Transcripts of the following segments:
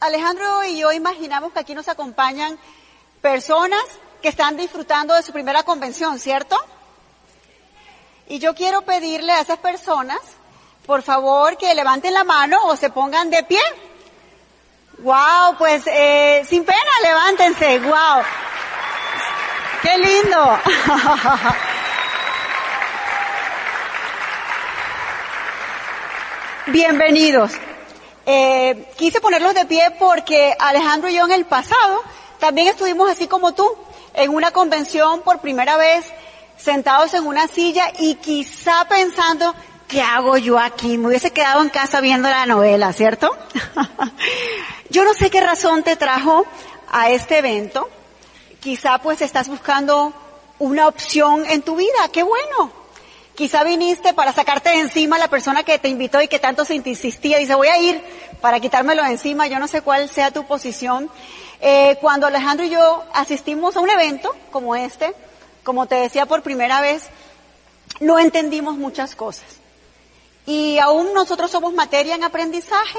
Alejandro y yo imaginamos que aquí nos acompañan personas que están disfrutando de su primera convención, ¿cierto? Y yo quiero pedirle a esas personas, por favor, que levanten la mano o se pongan de pie. Wow, pues eh, sin pena, levántense. Wow, qué lindo. Bienvenidos. Eh, quise ponerlos de pie porque Alejandro y yo en el pasado también estuvimos así como tú, en una convención por primera vez, sentados en una silla y quizá pensando, ¿qué hago yo aquí? Me hubiese quedado en casa viendo la novela, ¿cierto? yo no sé qué razón te trajo a este evento. Quizá pues estás buscando una opción en tu vida, qué bueno. Quizá viniste para sacarte de encima a la persona que te invitó y que tanto se insistía. Dice, voy a ir para quitármelo de encima. Yo no sé cuál sea tu posición. Eh, cuando Alejandro y yo asistimos a un evento como este, como te decía por primera vez, no entendimos muchas cosas. Y aún nosotros somos materia en aprendizaje.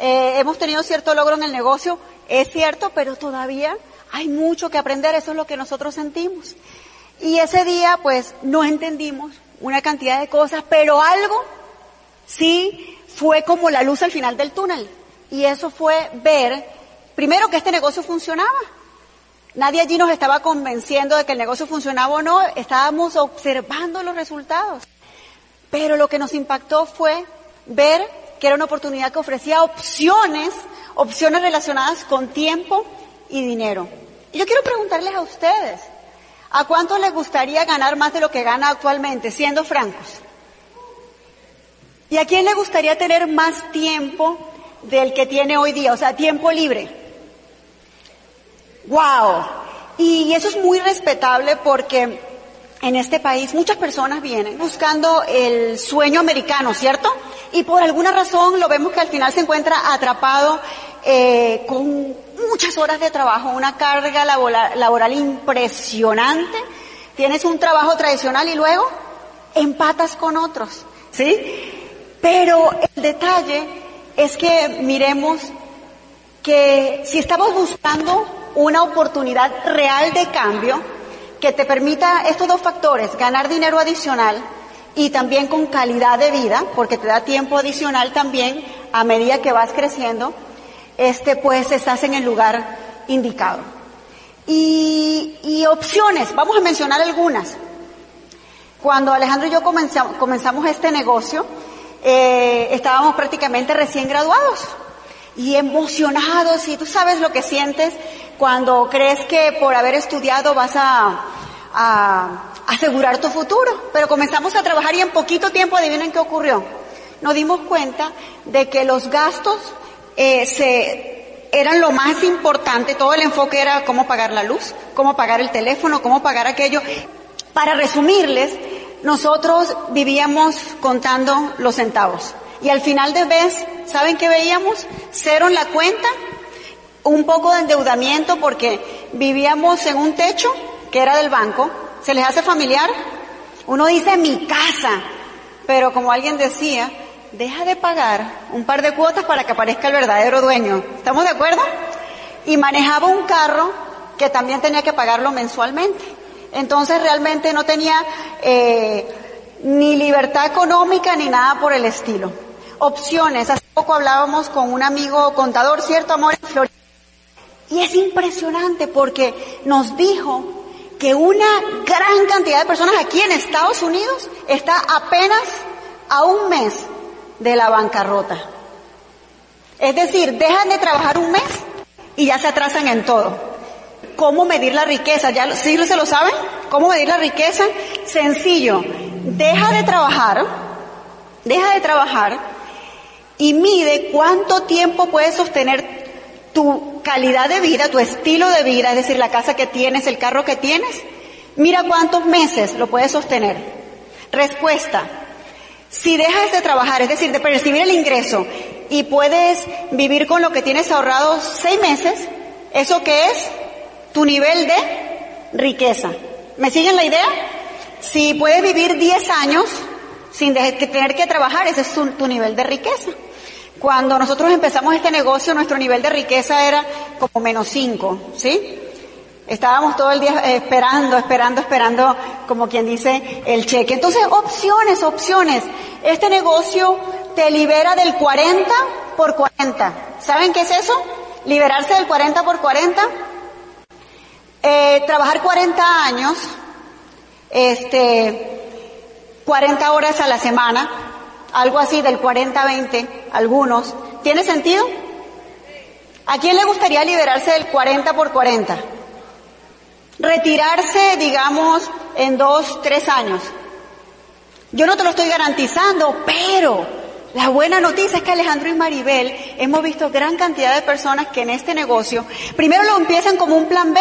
Eh, hemos tenido cierto logro en el negocio, es cierto, pero todavía hay mucho que aprender, eso es lo que nosotros sentimos. Y ese día, pues, no entendimos una cantidad de cosas, pero algo sí fue como la luz al final del túnel. Y eso fue ver, primero, que este negocio funcionaba. Nadie allí nos estaba convenciendo de que el negocio funcionaba o no, estábamos observando los resultados. Pero lo que nos impactó fue ver que era una oportunidad que ofrecía opciones, opciones relacionadas con tiempo y dinero. Y yo quiero preguntarles a ustedes, ¿A cuánto les gustaría ganar más de lo que gana actualmente, siendo francos? ¿Y a quién le gustaría tener más tiempo del que tiene hoy día? O sea, tiempo libre. ¡Wow! Y eso es muy respetable porque en este país muchas personas vienen buscando el sueño americano, ¿cierto? Y por alguna razón lo vemos que al final se encuentra atrapado eh, con muchas horas de trabajo, una carga laboral, impresionante, tienes un trabajo tradicional y luego empatas con otros, ¿sí? Pero el detalle es que miremos que si estamos buscando una oportunidad real de cambio que te permita estos dos factores, ganar dinero adicional y también con calidad de vida, porque te da tiempo adicional también a medida que vas creciendo, este pues estás en el lugar indicado. Y, opciones, vamos a mencionar algunas. Cuando Alejandro y yo comenzamos, este negocio, eh, estábamos prácticamente recién graduados y emocionados y tú sabes lo que sientes cuando crees que por haber estudiado vas a, a asegurar tu futuro. Pero comenzamos a trabajar y en poquito tiempo adivinen qué ocurrió. Nos dimos cuenta de que los gastos eh, se, eran lo más importante, todo el enfoque era cómo pagar la luz, cómo pagar el teléfono, cómo pagar aquello. Para resumirles, nosotros vivíamos contando los centavos. Y al final de mes, ¿saben qué veíamos? Cero en la cuenta, un poco de endeudamiento porque vivíamos en un techo que era del banco. ¿Se les hace familiar? Uno dice mi casa, pero como alguien decía, deja de pagar un par de cuotas para que aparezca el verdadero dueño. ¿Estamos de acuerdo? Y manejaba un carro que también tenía que pagarlo mensualmente. Entonces realmente no tenía eh, ni libertad económica ni nada por el estilo. Opciones. Hace poco hablábamos con un amigo contador, ¿cierto, amor? Y es impresionante porque nos dijo que una gran cantidad de personas aquí en Estados Unidos está apenas a un mes de la bancarrota. Es decir, dejan de trabajar un mes y ya se atrasan en todo. ¿Cómo medir la riqueza? ¿Ya sí se lo saben? ¿Cómo medir la riqueza? Sencillo. Deja de trabajar, deja de trabajar y mide cuánto tiempo puedes sostener tu calidad de vida, tu estilo de vida, es decir, la casa que tienes, el carro que tienes. Mira cuántos meses lo puedes sostener. Respuesta, si dejas de trabajar, es decir, de percibir el ingreso y puedes vivir con lo que tienes ahorrado seis meses, ¿eso qué es? Tu nivel de riqueza. ¿Me siguen la idea? Si puedes vivir diez años sin tener que trabajar, ese es tu, nivel de riqueza. Cuando nosotros empezamos este negocio, nuestro nivel de riqueza era como menos cinco, ¿sí? Estábamos todo el día esperando, esperando, esperando, como quien dice, el cheque. Entonces, opciones, opciones. Este negocio te libera del 40 por 40. ¿Saben qué es eso? Liberarse del 40 por 40. Eh, trabajar 40 años, este, 40 horas a la semana, algo así del 40-20, algunos. ¿Tiene sentido? ¿A quién le gustaría liberarse del 40 por 40? Retirarse, digamos, en dos, tres años. Yo no te lo estoy garantizando, pero la buena noticia es que Alejandro y Maribel hemos visto gran cantidad de personas que en este negocio, primero lo empiezan como un plan B,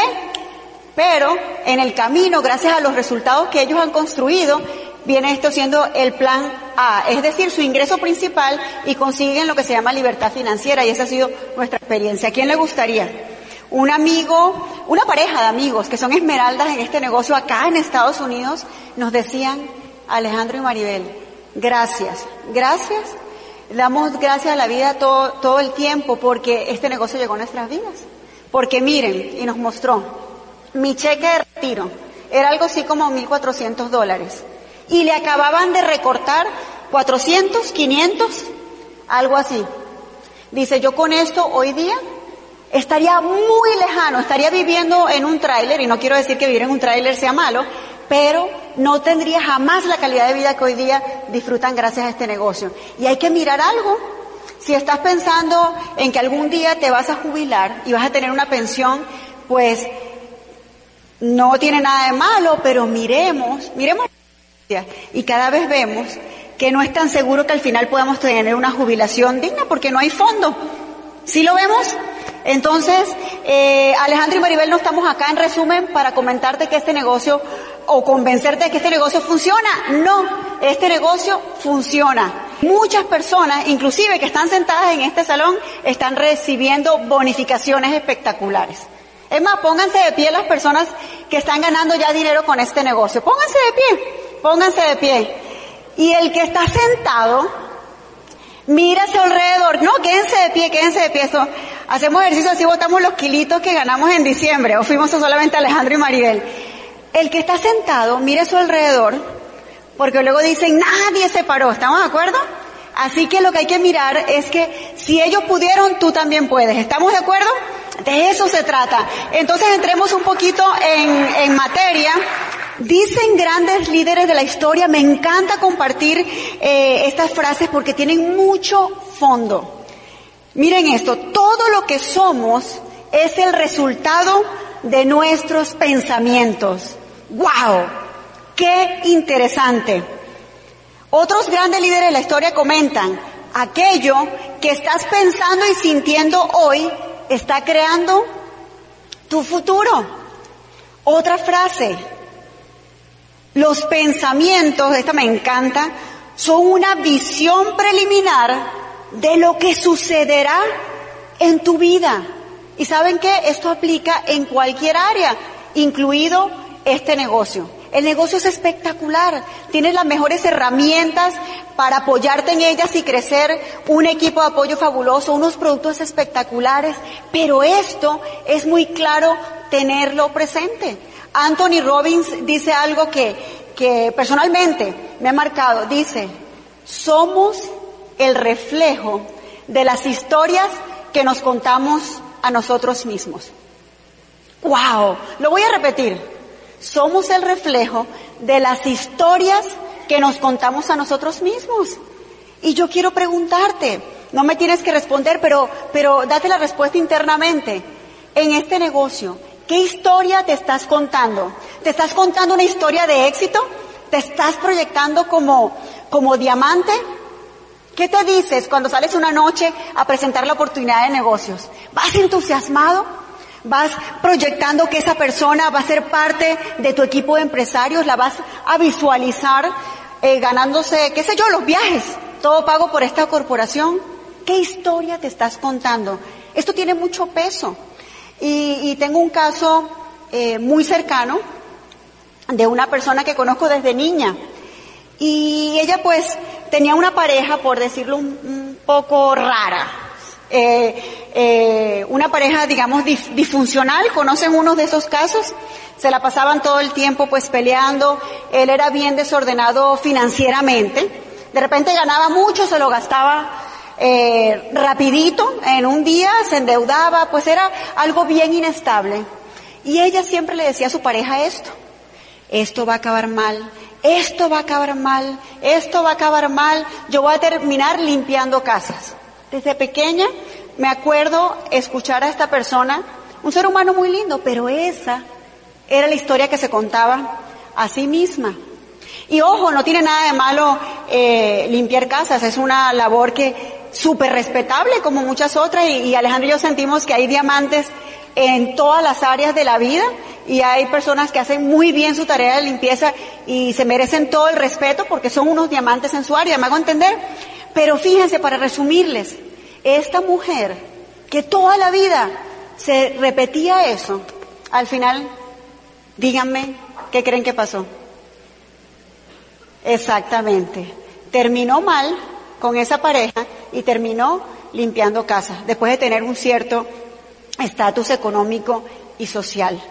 pero en el camino, gracias a los resultados que ellos han construido, viene esto siendo el plan A, es decir, su ingreso principal y consiguen lo que se llama libertad financiera y esa ha sido nuestra experiencia. ¿A quién le gustaría? Un amigo, una pareja de amigos que son esmeraldas en este negocio acá en Estados Unidos nos decían, Alejandro y Maribel, gracias, gracias, damos gracias a la vida todo, todo el tiempo porque este negocio llegó a nuestras vidas. Porque miren, y nos mostró, mi cheque de retiro era algo así como 1.400 dólares. Y le acababan de recortar 400, 500, algo así. Dice, yo con esto hoy día estaría muy lejano, estaría viviendo en un tráiler, y no quiero decir que vivir en un tráiler sea malo, pero no tendría jamás la calidad de vida que hoy día disfrutan gracias a este negocio. Y hay que mirar algo. Si estás pensando en que algún día te vas a jubilar y vas a tener una pensión, pues no tiene nada de malo, pero miremos, miremos y cada vez vemos que no es tan seguro que al final podamos tener una jubilación digna porque no hay fondo. ¿Sí lo vemos? Entonces, eh, Alejandro y Maribel no estamos acá en resumen para comentarte que este negocio o convencerte de que este negocio funciona. No, este negocio funciona. Muchas personas, inclusive que están sentadas en este salón, están recibiendo bonificaciones espectaculares. Es más, pónganse de pie las personas que están ganando ya dinero con este negocio. Pónganse de pie, pónganse de pie. Y el que está sentado, hacia alrededor. No, quédense de pie, quédense de pie. Eso, hacemos ejercicio así, votamos los kilitos que ganamos en diciembre. O fuimos solamente Alejandro y Maribel. El que está sentado, mira a su alrededor, porque luego dicen, nadie se paró. ¿Estamos de acuerdo? Así que lo que hay que mirar es que si ellos pudieron, tú también puedes. ¿Estamos de acuerdo? De eso se trata. Entonces entremos un poquito en, en materia. Dicen grandes líderes de la historia, me encanta compartir eh, estas frases porque tienen mucho fondo. Miren esto, todo lo que somos es el resultado de nuestros pensamientos. ¡Wow! ¡Qué interesante! Otros grandes líderes de la historia comentan, aquello que estás pensando y sintiendo hoy está creando tu futuro. Otra frase, los pensamientos, esta me encanta, son una visión preliminar de lo que sucederá en tu vida. Y saben que esto aplica en cualquier área, incluido este negocio. El negocio es espectacular. Tienes las mejores herramientas para apoyarte en ellas y crecer un equipo de apoyo fabuloso, unos productos espectaculares. Pero esto es muy claro tenerlo presente. Anthony Robbins dice algo que, que personalmente me ha marcado. Dice, somos el reflejo de las historias que nos contamos a nosotros mismos. ¡Wow! Lo voy a repetir. Somos el reflejo de las historias que nos contamos a nosotros mismos. Y yo quiero preguntarte, no me tienes que responder, pero, pero date la respuesta internamente. En este negocio, ¿qué historia te estás contando? ¿Te estás contando una historia de éxito? ¿Te estás proyectando como, como diamante? ¿Qué te dices cuando sales una noche a presentar la oportunidad de negocios? ¿Vas entusiasmado? ¿Vas proyectando que esa persona va a ser parte de tu equipo de empresarios? ¿La vas a visualizar eh, ganándose, qué sé yo, los viajes? ¿Todo pago por esta corporación? ¿Qué historia te estás contando? Esto tiene mucho peso. Y, y tengo un caso eh, muy cercano de una persona que conozco desde niña. Y ella pues tenía una pareja, por decirlo un, poco rara. Eh, eh, una pareja, digamos, disfuncional, ¿conocen uno de esos casos? Se la pasaban todo el tiempo pues peleando, él era bien desordenado financieramente, de repente ganaba mucho, se lo gastaba eh, rapidito, en un día se endeudaba, pues era algo bien inestable. Y ella siempre le decía a su pareja esto, esto va a acabar mal, esto va a acabar mal, esto va a acabar mal, yo voy a terminar limpiando casas. Desde pequeña me acuerdo escuchar a esta persona, un ser humano muy lindo, pero esa era la historia que se contaba a sí misma. Y ojo, no tiene nada de malo eh, limpiar casas, es una labor que súper respetable como muchas otras y, y Alejandro y yo sentimos que hay diamantes en todas las áreas de la vida y hay personas que hacen muy bien su tarea de limpieza y se merecen todo el respeto porque son unos diamantes en su área, me hago entender. Pero fíjense, para resumirles, esta mujer que toda la vida se repetía eso, al final, díganme, ¿qué creen que pasó? Exactamente. Terminó mal con esa pareja y terminó limpiando casa, después de tener un cierto estatus económico y social.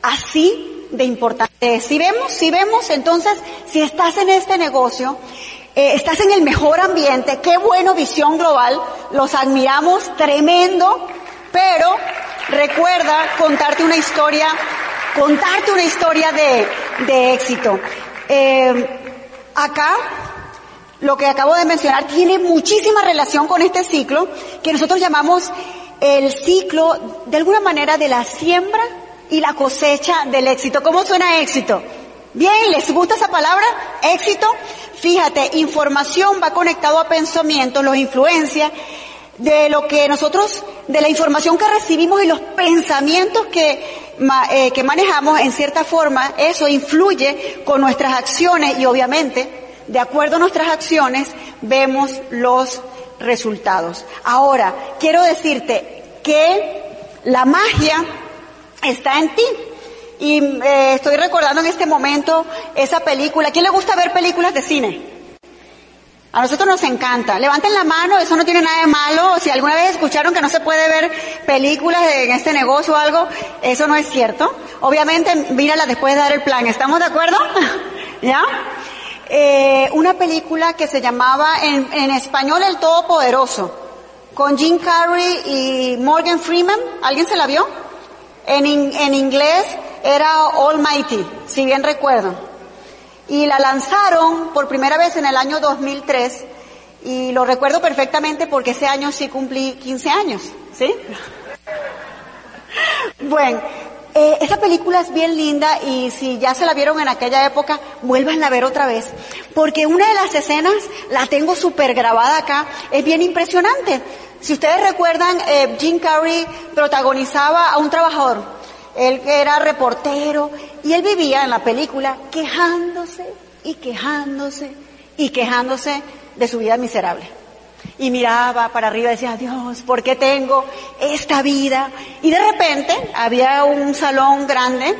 Así de importante Si vemos, si vemos, entonces, si estás en este negocio, eh, estás en el mejor ambiente, qué bueno visión global, los admiramos, tremendo, pero recuerda contarte una historia, contarte una historia de, de éxito. Eh, acá, lo que acabo de mencionar tiene muchísima relación con este ciclo que nosotros llamamos el ciclo, de alguna manera, de la siembra y la cosecha del éxito. ¿Cómo suena éxito? Bien, ¿les gusta esa palabra? Éxito. Fíjate, información va conectado a pensamientos, los influencia de lo que nosotros, de la información que recibimos y los pensamientos que, eh, que manejamos, en cierta forma, eso influye con nuestras acciones y obviamente, de acuerdo a nuestras acciones, vemos los resultados. Ahora, quiero decirte que la magia está en ti. Y eh, estoy recordando en este momento esa película. ¿A quién le gusta ver películas de cine? A nosotros nos encanta. Levanten la mano, eso no tiene nada de malo. Si alguna vez escucharon que no se puede ver películas en este negocio o algo, eso no es cierto. Obviamente, mírala después de dar el plan. ¿Estamos de acuerdo? ¿Ya? Eh, una película que se llamaba en, en español El Todopoderoso, con Jim Carrey y Morgan Freeman. ¿Alguien se la vio? En, en inglés era Almighty, si bien recuerdo. Y la lanzaron por primera vez en el año 2003 y lo recuerdo perfectamente porque ese año sí cumplí 15 años, ¿sí? Bueno, eh, esa película es bien linda y si ya se la vieron en aquella época, vuelvan a ver otra vez. Porque una de las escenas, la tengo súper grabada acá, es bien impresionante. Si ustedes recuerdan, eh, Jim Carrey protagonizaba a un trabajador. Él era reportero y él vivía en la película quejándose y quejándose y quejándose de su vida miserable. Y miraba para arriba y decía, Dios, ¿por qué tengo esta vida? Y de repente había un salón grande,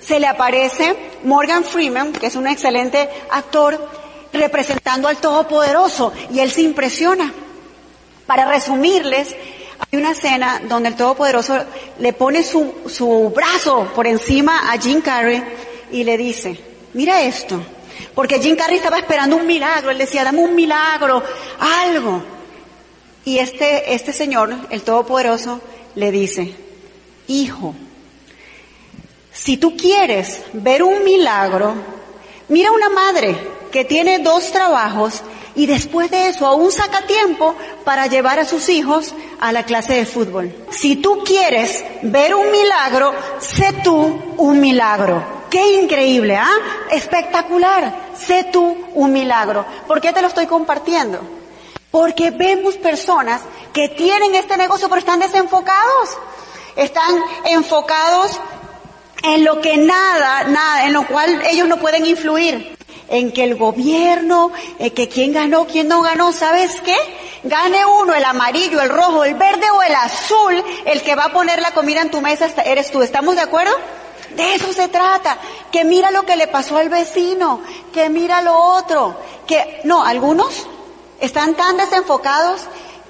se le aparece Morgan Freeman, que es un excelente actor, representando al Todopoderoso, y él se impresiona. Para resumirles, hay una escena donde el Todopoderoso le pone su, su brazo por encima a Jim Carrey y le dice, mira esto, porque Jim Carrey estaba esperando un milagro, él decía, dame un milagro, algo. Y este, este señor, el Todopoderoso, le dice, hijo, si tú quieres ver un milagro, mira una madre que tiene dos trabajos y después de eso aún saca tiempo para llevar a sus hijos a la clase de fútbol. Si tú quieres ver un milagro, sé tú un milagro. Qué increíble, ¿ah? Espectacular. Sé tú un milagro. ¿Por qué te lo estoy compartiendo? Porque vemos personas que tienen este negocio pero están desenfocados. Están enfocados en lo que nada, nada, en lo cual ellos no pueden influir en que el gobierno, en que quién ganó, quién no ganó, ¿sabes qué? Gane uno, el amarillo, el rojo, el verde o el azul, el que va a poner la comida en tu mesa eres tú. ¿Estamos de acuerdo? De eso se trata. Que mira lo que le pasó al vecino, que mira lo otro, que no, algunos están tan desenfocados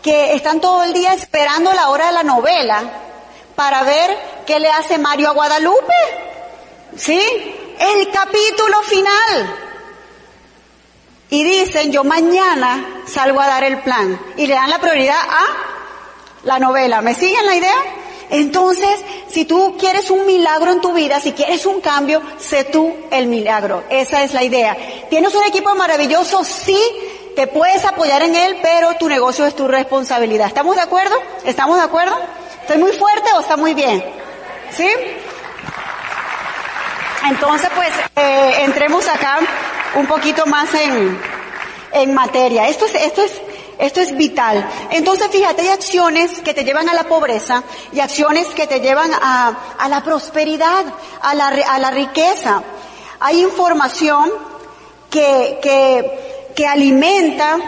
que están todo el día esperando la hora de la novela para ver qué le hace Mario a Guadalupe. ¿Sí? El capítulo final. Y dicen, yo mañana salgo a dar el plan. Y le dan la prioridad a la novela. ¿Me siguen la idea? Entonces, si tú quieres un milagro en tu vida, si quieres un cambio, sé tú el milagro. Esa es la idea. ¿Tienes un equipo maravilloso? Sí, te puedes apoyar en él, pero tu negocio es tu responsabilidad. ¿Estamos de acuerdo? ¿Estamos de acuerdo? ¿Estoy muy fuerte o está muy bien? ¿Sí? Entonces, pues, eh, entremos acá un poquito más en, en materia. Esto es, esto es, esto es vital. Entonces, fíjate, hay acciones que te llevan a la pobreza y acciones que te llevan a, a la prosperidad, a la, a la riqueza. Hay información que, que, que alimenta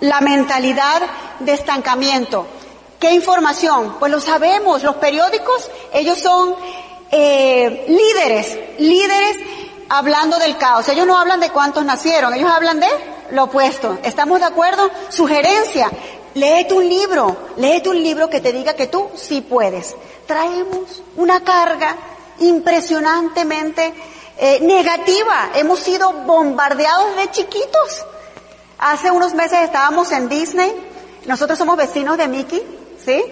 la mentalidad de estancamiento. ¿Qué información? Pues lo sabemos, los periódicos, ellos son eh, líderes, líderes hablando del caos. Ellos no hablan de cuántos nacieron, ellos hablan de lo opuesto. ¿Estamos de acuerdo? Sugerencia, léete un libro, léete un libro que te diga que tú sí puedes. Traemos una carga impresionantemente eh, negativa. Hemos sido bombardeados de chiquitos. Hace unos meses estábamos en Disney. Nosotros somos vecinos de Mickey, ¿sí?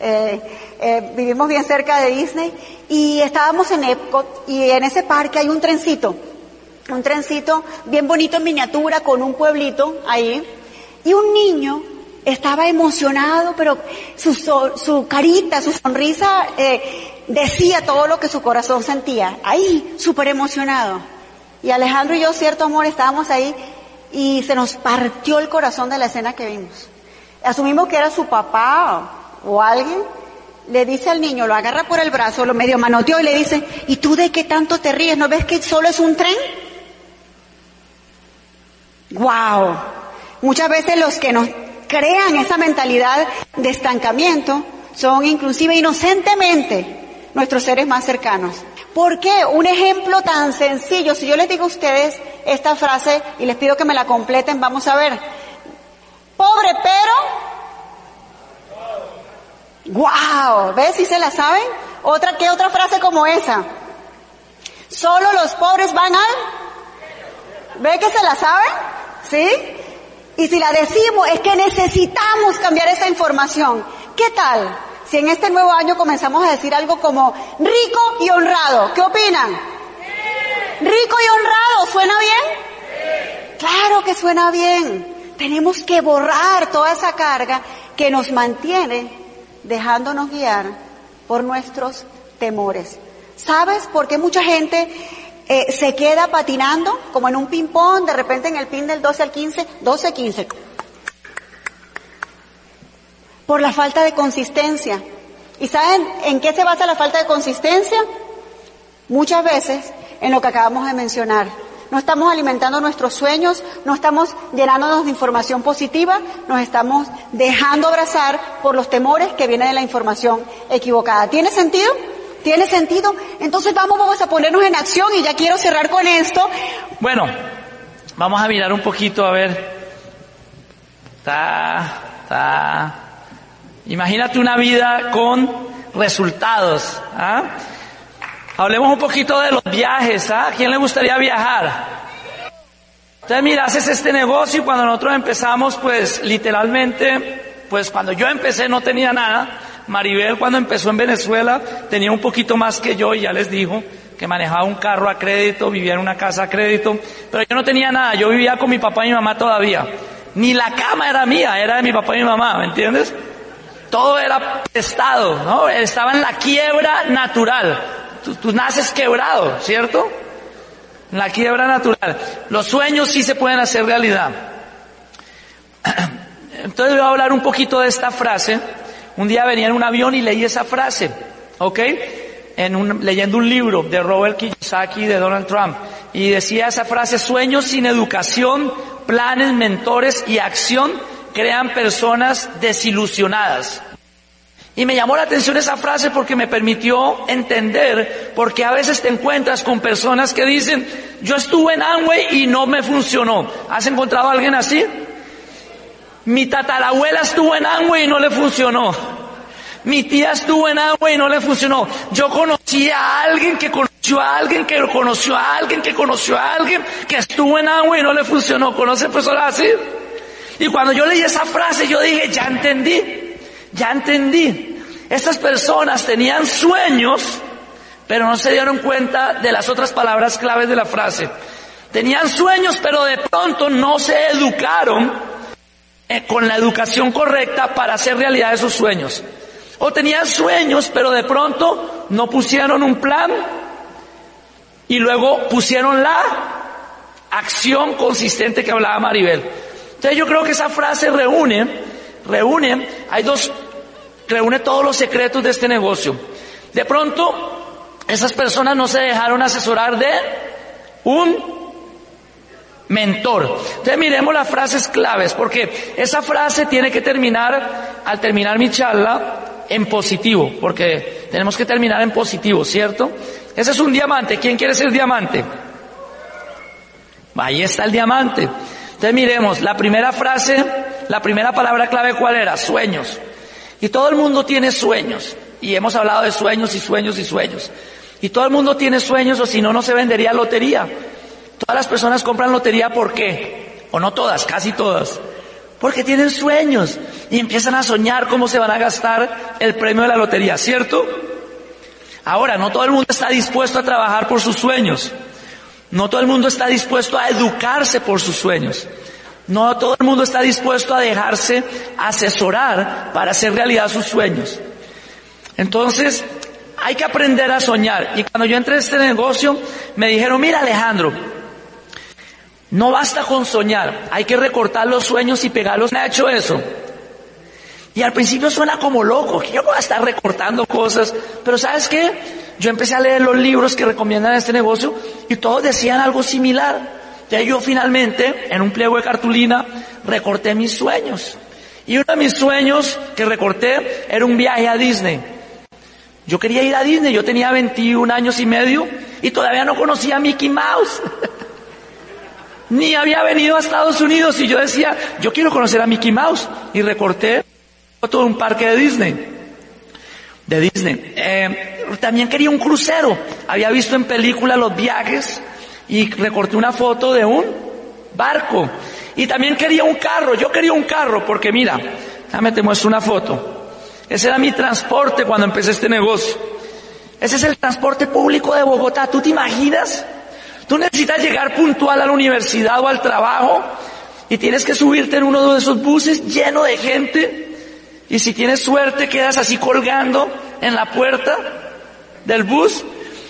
Eh, eh, vivimos bien cerca de Disney y estábamos en Epcot y en ese parque hay un trencito, un trencito bien bonito en miniatura con un pueblito ahí y un niño estaba emocionado, pero su, su carita, su sonrisa eh, decía todo lo que su corazón sentía, ahí, súper emocionado. Y Alejandro y yo, cierto amor, estábamos ahí y se nos partió el corazón de la escena que vimos. Asumimos que era su papá o alguien, le dice al niño, lo agarra por el brazo, lo medio manoteó y le dice, ¿y tú de qué tanto te ríes? ¿No ves que solo es un tren? ¡Wow! Muchas veces los que nos crean esa mentalidad de estancamiento son inclusive inocentemente nuestros seres más cercanos. ¿Por qué? Un ejemplo tan sencillo. Si yo les digo a ustedes esta frase y les pido que me la completen, vamos a ver. Pobre pero ¡Wow! ¿Ves si se la saben? Otra, ¿qué otra frase como esa? Solo los pobres van al... ¿Ve que se la saben? ¿Sí? Y si la decimos es que necesitamos cambiar esa información. ¿Qué tal? Si en este nuevo año comenzamos a decir algo como rico y honrado, ¿qué opinan? Rico y honrado, ¿suena bien? Claro que suena bien. Tenemos que borrar toda esa carga que nos mantiene dejándonos guiar por nuestros temores. ¿Sabes por qué mucha gente eh, se queda patinando como en un ping-pong, de repente en el pin del 12 al 15, 12-15? Por la falta de consistencia. ¿Y saben en qué se basa la falta de consistencia? Muchas veces en lo que acabamos de mencionar no estamos alimentando nuestros sueños, no estamos llenándonos de información positiva, nos estamos dejando abrazar por los temores que vienen de la información equivocada. ¿Tiene sentido? ¿Tiene sentido? Entonces vamos, vamos a ponernos en acción y ya quiero cerrar con esto. Bueno, vamos a mirar un poquito a ver. Ta, ta. Imagínate una vida con resultados. ¿ah? Hablemos un poquito de los viajes, ¿ah? ¿A quién le gustaría viajar? Entonces, mira, haces este negocio y cuando nosotros empezamos, pues literalmente, pues cuando yo empecé no tenía nada. Maribel cuando empezó en Venezuela tenía un poquito más que yo y ya les dijo que manejaba un carro a crédito, vivía en una casa a crédito, pero yo no tenía nada, yo vivía con mi papá y mi mamá todavía. Ni la cama era mía, era de mi papá y mi mamá, ¿me entiendes? Todo era prestado, ¿no? Estaba en la quiebra natural tú, naces quebrado, ¿cierto? La quiebra natural. Los sueños sí se pueden hacer realidad. Entonces voy a hablar un poquito de esta frase. Un día venía en un avión y leí esa frase, ¿ok? En un, leyendo un libro de Robert Kiyosaki de Donald Trump. Y decía esa frase, sueños sin educación, planes, mentores y acción crean personas desilusionadas. Y me llamó la atención esa frase porque me permitió entender, porque a veces te encuentras con personas que dicen, yo estuve en Amway y no me funcionó. ¿Has encontrado a alguien así? Mi tatarabuela estuvo en Amway y no le funcionó. Mi tía estuvo en Amway y no le funcionó. Yo conocí a alguien que conoció a alguien que conoció a alguien que conoció a alguien que estuvo en Amway y no le funcionó. ¿Conoce personas así? Y cuando yo leí esa frase yo dije, ya entendí, ya entendí. Estas personas tenían sueños, pero no se dieron cuenta de las otras palabras claves de la frase. Tenían sueños, pero de pronto no se educaron eh, con la educación correcta para hacer realidad esos sueños. O tenían sueños, pero de pronto no pusieron un plan y luego pusieron la acción consistente que hablaba Maribel. Entonces yo creo que esa frase reúne, reúne, hay dos, reúne todos los secretos de este negocio. De pronto, esas personas no se dejaron asesorar de un mentor. Entonces miremos las frases claves, porque esa frase tiene que terminar, al terminar mi charla, en positivo, porque tenemos que terminar en positivo, ¿cierto? Ese es un diamante. ¿Quién quiere ser diamante? Ahí está el diamante. Entonces miremos, la primera frase, la primera palabra clave, ¿cuál era? Sueños. Y todo el mundo tiene sueños. Y hemos hablado de sueños y sueños y sueños. Y todo el mundo tiene sueños o si no, no se vendería lotería. Todas las personas compran lotería ¿por qué? O no todas, casi todas. Porque tienen sueños y empiezan a soñar cómo se van a gastar el premio de la lotería, ¿cierto? Ahora, no todo el mundo está dispuesto a trabajar por sus sueños. No todo el mundo está dispuesto a educarse por sus sueños. No todo el mundo está dispuesto a dejarse asesorar para hacer realidad sus sueños. Entonces, hay que aprender a soñar. Y cuando yo entré a este negocio, me dijeron, mira Alejandro, no basta con soñar, hay que recortar los sueños y pegarlos. ¿Me ha hecho eso? Y al principio suena como loco, que yo voy a estar recortando cosas, pero ¿sabes qué? Yo empecé a leer los libros que recomiendan este negocio y todos decían algo similar. Entonces yo finalmente, en un pliego de cartulina, recorté mis sueños. Y uno de mis sueños que recorté era un viaje a Disney. Yo quería ir a Disney, yo tenía 21 años y medio y todavía no conocía a Mickey Mouse. ni había venido a Estados Unidos y yo decía, yo quiero conocer a Mickey Mouse y recorté todo un parque de Disney. De Disney. Eh, también quería un crucero. Había visto en película los viajes y recorté una foto de un barco. Y también quería un carro. Yo quería un carro porque mira, déjame te muestro una foto. Ese era mi transporte cuando empecé este negocio. Ese es el transporte público de Bogotá. ¿Tú te imaginas? Tú necesitas llegar puntual a la universidad o al trabajo y tienes que subirte en uno de esos buses lleno de gente y si tienes suerte quedas así colgando en la puerta del bus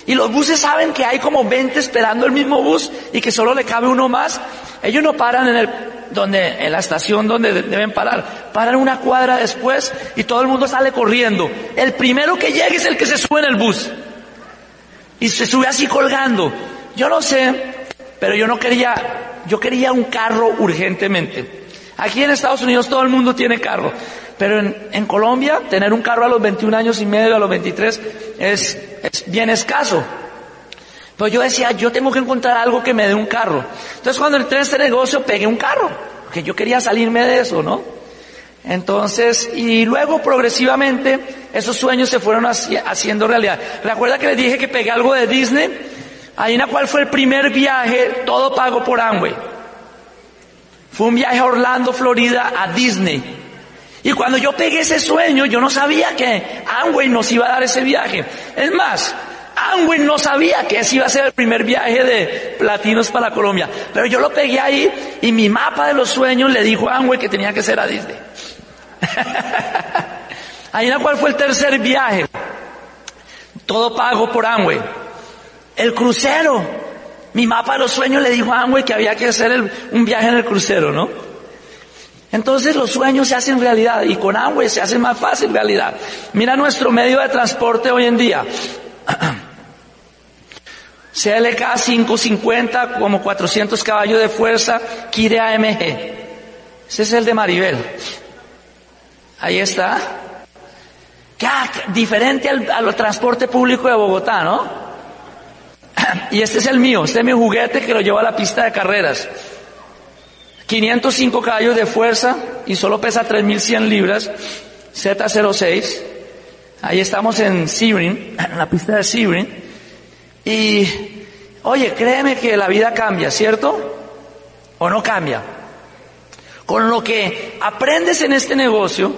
y los buses saben que hay como 20 esperando el mismo bus y que solo le cabe uno más. Ellos no paran en el donde en la estación donde deben parar, paran una cuadra después y todo el mundo sale corriendo. El primero que llegue es el que se sube en el bus y se sube así colgando. Yo no sé, pero yo no quería, yo quería un carro urgentemente. Aquí en Estados Unidos todo el mundo tiene carro, pero en, Colombia tener un carro a los 21 años y medio, a los 23, es, es bien escaso. Pues yo decía, yo tengo que encontrar algo que me dé un carro. Entonces cuando entré en este negocio pegué un carro, porque yo quería salirme de eso, ¿no? Entonces, y luego progresivamente esos sueños se fueron haciendo realidad. ¿Recuerda que les dije que pegué algo de Disney? Adivina cuál fue el primer viaje, todo pago por Amway. Fue un viaje a Orlando, Florida, a Disney. Y cuando yo pegué ese sueño, yo no sabía que Amway nos iba a dar ese viaje. Es más, Amway no sabía que ese iba a ser el primer viaje de platinos para Colombia. Pero yo lo pegué ahí y mi mapa de los sueños le dijo a Amway que tenía que ser a Disney. Adivina cuál fue el tercer viaje. Todo pago por Amway. El crucero. Mi mapa de los sueños le dijo a Amway que había que hacer un viaje en el crucero, ¿no? Entonces los sueños se hacen realidad y con Amway se hace más fácil realidad. Mira nuestro medio de transporte hoy en día. CLK 550 como 400 caballos de fuerza, Kire AMG. Ese es el de Maribel. Ahí está. diferente al, al transporte público de Bogotá, ¿no? y este es el mío, este es mi juguete que lo llevo a la pista de carreras. 505 caballos de fuerza y solo pesa 3100 libras, Z06. Ahí estamos en Sebring, en la pista de Sebring. Y, oye, créeme que la vida cambia, ¿cierto? ¿O no cambia? Con lo que aprendes en este negocio,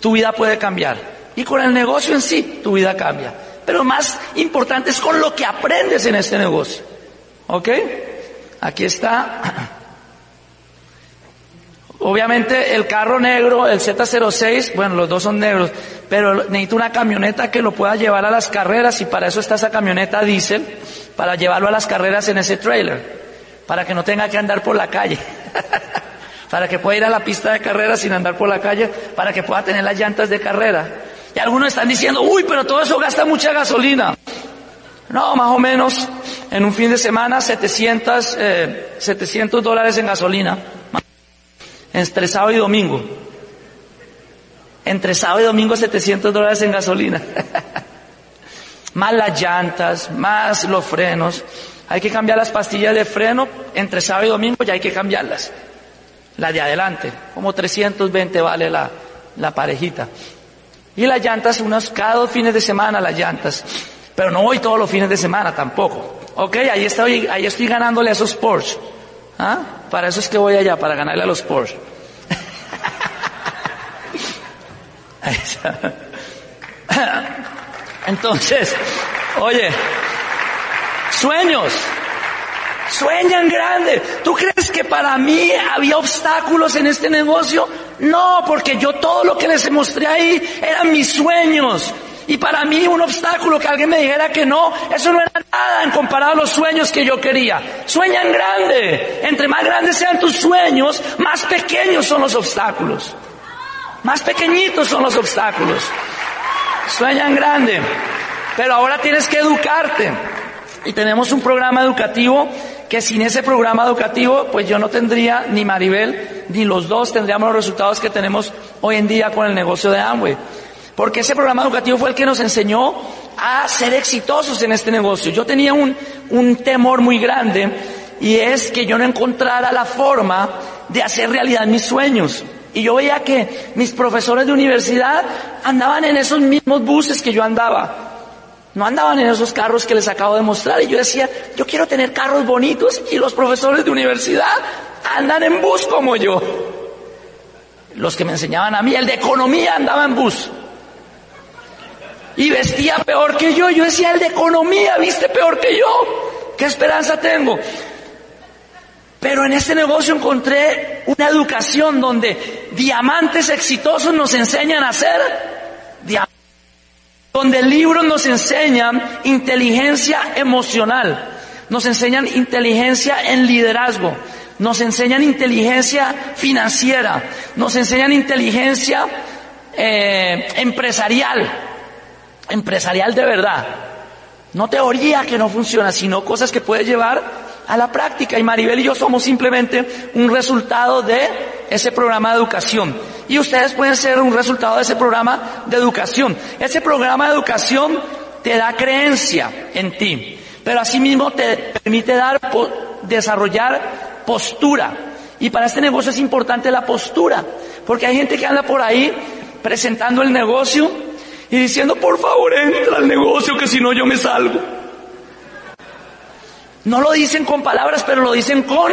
tu vida puede cambiar. Y con el negocio en sí, tu vida cambia. Pero más importante es con lo que aprendes en este negocio. ¿Ok? Aquí está. Obviamente el carro negro, el Z06, bueno, los dos son negros, pero necesito una camioneta que lo pueda llevar a las carreras y para eso está esa camioneta diésel, para llevarlo a las carreras en ese trailer, para que no tenga que andar por la calle, para que pueda ir a la pista de carreras sin andar por la calle, para que pueda tener las llantas de carrera. Y algunos están diciendo, uy, pero todo eso gasta mucha gasolina. No, más o menos en un fin de semana 700, eh, 700 dólares en gasolina entre sábado y domingo. Entre sábado y domingo 700 dólares en gasolina. más las llantas, más los frenos. Hay que cambiar las pastillas de freno entre sábado y domingo ya hay que cambiarlas. La de adelante, como 320 vale la, la parejita. Y las llantas, unas cada dos fines de semana las llantas. Pero no voy todos los fines de semana tampoco. Ok, ahí estoy, ahí estoy ganándole a esos Porsche. ¿Ah? Para eso es que voy allá, para ganarle a los Porsche. Entonces, oye, sueños. Sueñan grande. ¿Tú crees que para mí había obstáculos en este negocio? No, porque yo todo lo que les mostré ahí eran mis sueños. Y para mí un obstáculo que alguien me dijera que no, eso no era nada en comparado a los sueños que yo quería. Sueñan grande. Entre más grandes sean tus sueños, más pequeños son los obstáculos. Más pequeñitos son los obstáculos. Sueñan grande. Pero ahora tienes que educarte. Y tenemos un programa educativo que sin ese programa educativo, pues yo no tendría, ni Maribel, ni los dos tendríamos los resultados que tenemos hoy en día con el negocio de Amway. Porque ese programa educativo fue el que nos enseñó a ser exitosos en este negocio. Yo tenía un, un temor muy grande y es que yo no encontrara la forma de hacer realidad mis sueños. Y yo veía que mis profesores de universidad andaban en esos mismos buses que yo andaba. No andaban en esos carros que les acabo de mostrar. Y yo decía, yo quiero tener carros bonitos y los profesores de universidad andan en bus como yo. Los que me enseñaban a mí, el de economía andaba en bus. Y vestía peor que yo. Yo decía, el de economía viste peor que yo. ¿Qué esperanza tengo? Pero en este negocio encontré una educación donde diamantes exitosos nos enseñan a ser diamantes. Donde libros nos enseñan inteligencia emocional, nos enseñan inteligencia en liderazgo, nos enseñan inteligencia financiera, nos enseñan inteligencia eh, empresarial, empresarial de verdad. No teoría que no funciona, sino cosas que puedes llevar a la práctica. Y Maribel y yo somos simplemente un resultado de ese programa de educación. Y ustedes pueden ser un resultado de ese programa de educación. Ese programa de educación te da creencia en ti, pero asimismo te permite dar, desarrollar postura. Y para este negocio es importante la postura, porque hay gente que anda por ahí presentando el negocio y diciendo, por favor, entra al negocio que si no yo me salgo. No lo dicen con palabras, pero lo dicen con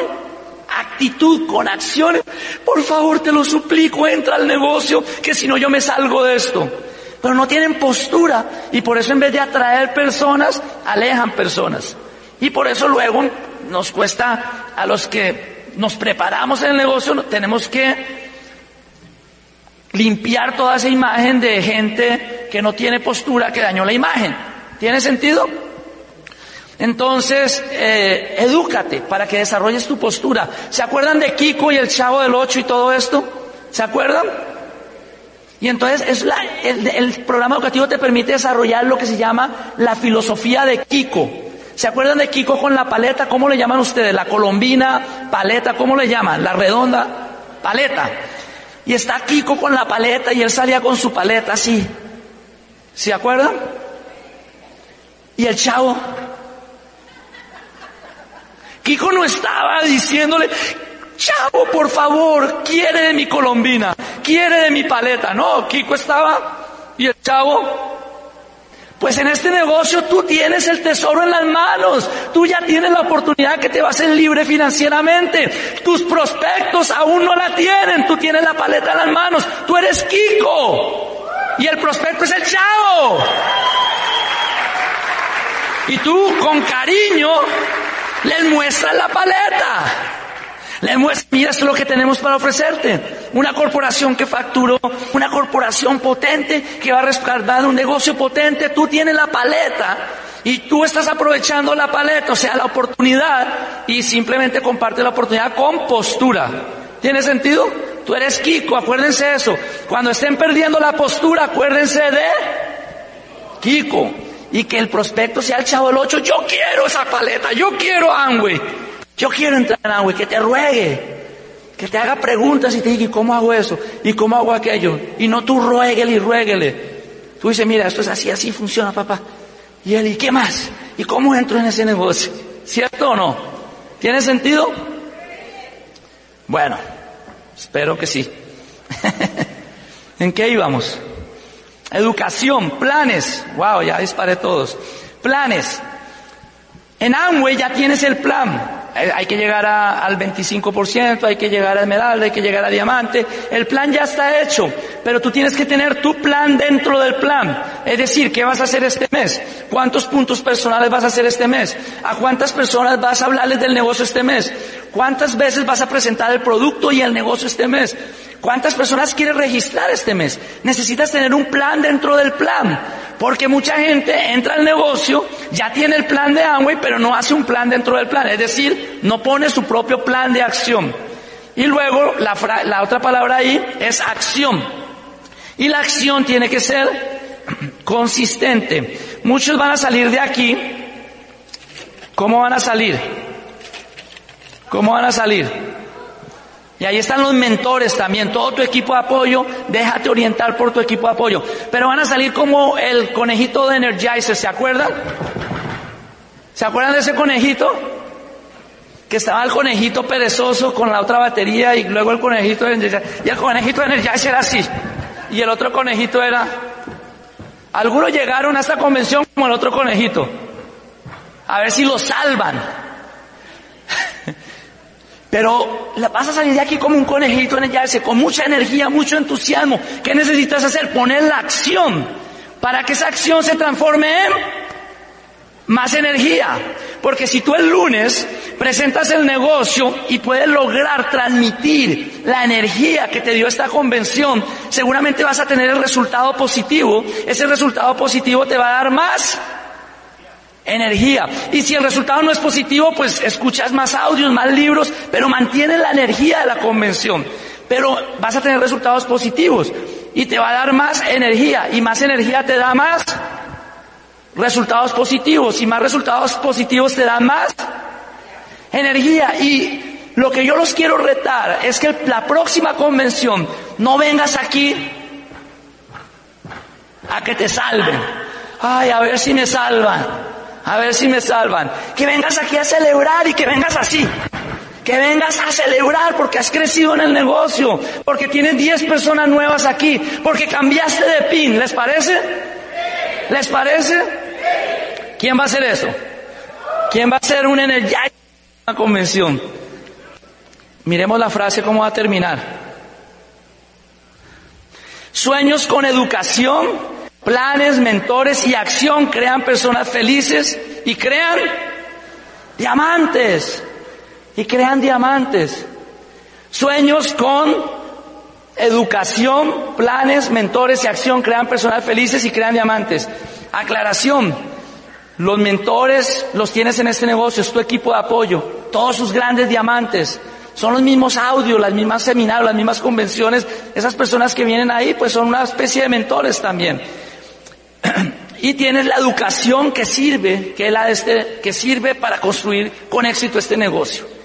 actitud, con acciones. Por favor, te lo suplico, entra al negocio, que si no yo me salgo de esto. Pero no tienen postura y por eso en vez de atraer personas, alejan personas. Y por eso luego nos cuesta a los que nos preparamos en el negocio, tenemos que limpiar toda esa imagen de gente que no tiene postura, que dañó la imagen. ¿Tiene sentido? Entonces, eh, edúcate para que desarrolles tu postura. ¿Se acuerdan de Kiko y el Chavo del Ocho y todo esto? ¿Se acuerdan? Y entonces es la, el, el programa educativo te permite desarrollar lo que se llama la filosofía de Kiko. ¿Se acuerdan de Kiko con la paleta? ¿Cómo le llaman ustedes? La colombina, paleta, ¿cómo le llaman? La redonda, paleta. Y está Kiko con la paleta y él salía con su paleta así. ¿Se acuerdan? Y el chavo. Kiko no estaba diciéndole, Chavo, por favor, quiere de mi colombina, quiere de mi paleta. No, Kiko estaba y el chavo pues en este negocio tú tienes el tesoro en las manos, tú ya tienes la oportunidad que te va a hacer libre financieramente. Tus prospectos aún no la tienen, tú tienes la paleta en las manos, tú eres Kiko y el prospecto es el chavo. Y tú con cariño les muestras la paleta. Le muestra, mira, esto es lo que tenemos para ofrecerte. Una corporación que facturó, una corporación potente que va a respaldar un negocio potente. Tú tienes la paleta y tú estás aprovechando la paleta, o sea, la oportunidad y simplemente comparte la oportunidad con postura. ¿Tiene sentido? Tú eres Kiko, acuérdense de eso. Cuando estén perdiendo la postura, acuérdense de Kiko. Y que el prospecto sea el chavo del 8. Yo quiero esa paleta, yo quiero Amway. Yo quiero entrar en y que te ruegue, que te haga preguntas y te diga, ¿y cómo hago eso? ¿Y cómo hago aquello? Y no tú rueguele y rueguele. Tú dices, mira, esto es así, así funciona, papá. Y él, ¿y qué más? ¿Y cómo entro en ese negocio? ¿Cierto o no? ¿Tiene sentido? Bueno, espero que sí. ¿En qué íbamos? Educación, planes. Wow, ya disparé todos. Planes. En Amway ya tienes el plan. Eh, hay que llegar al 25%, hay que llegar a esmeralda, hay que llegar a diamante. El plan ya está hecho, pero tú tienes que tener tu plan dentro del plan. Es decir, ¿qué vas a hacer este mes? ¿Cuántos puntos personales vas a hacer este mes? ¿A cuántas personas vas a hablarles del negocio este mes? ¿Cuántas veces vas a presentar el producto y el negocio este mes? ¿Cuántas personas quieres registrar este mes? Necesitas tener un plan dentro del plan. Porque mucha gente entra al negocio, ya tiene el plan de Amway, pero no hace un plan dentro del plan. Es decir, no pone su propio plan de acción. Y luego la, la otra palabra ahí es acción. Y la acción tiene que ser consistente. Muchos van a salir de aquí. ¿Cómo van a salir? ¿Cómo van a salir? Y ahí están los mentores también, todo tu equipo de apoyo, déjate orientar por tu equipo de apoyo. Pero van a salir como el conejito de Energizer, ¿se acuerdan? ¿Se acuerdan de ese conejito? Que estaba el conejito perezoso con la otra batería y luego el conejito de Energizer. Y el conejito de Energizer era así. Y el otro conejito era... Algunos llegaron a esta convención como el otro conejito. A ver si lo salvan. Pero vas a salir de aquí como un conejito en el yarse, con mucha energía, mucho entusiasmo. ¿Qué necesitas hacer? Poner la acción para que esa acción se transforme en más energía. Porque si tú el lunes presentas el negocio y puedes lograr transmitir la energía que te dio esta convención, seguramente vas a tener el resultado positivo. Ese resultado positivo te va a dar más energía. Y si el resultado no es positivo, pues escuchas más audios, más libros, pero mantiene la energía de la convención. Pero vas a tener resultados positivos y te va a dar más energía y más energía te da más resultados positivos y más resultados positivos te dan más energía y lo que yo los quiero retar es que la próxima convención no vengas aquí a que te salven. Ay, a ver si me salvan a ver si me salvan. Que vengas aquí a celebrar y que vengas así. Que vengas a celebrar porque has crecido en el negocio, porque tienes 10 personas nuevas aquí, porque cambiaste de pin. ¿Les parece? ¿Les parece? ¿Quién va a hacer eso? ¿Quién va a hacer un energía una convención? Miremos la frase cómo va a terminar. Sueños con educación Planes, mentores y acción crean personas felices y crean diamantes. Y crean diamantes. Sueños con educación, planes, mentores y acción crean personas felices y crean diamantes. Aclaración. Los mentores los tienes en este negocio, es tu equipo de apoyo. Todos sus grandes diamantes. Son los mismos audios, las mismas seminarios, las mismas convenciones. Esas personas que vienen ahí, pues son una especie de mentores también. y tienes la educación que sirve, que, la este, que sirve para construir con éxito este negocio.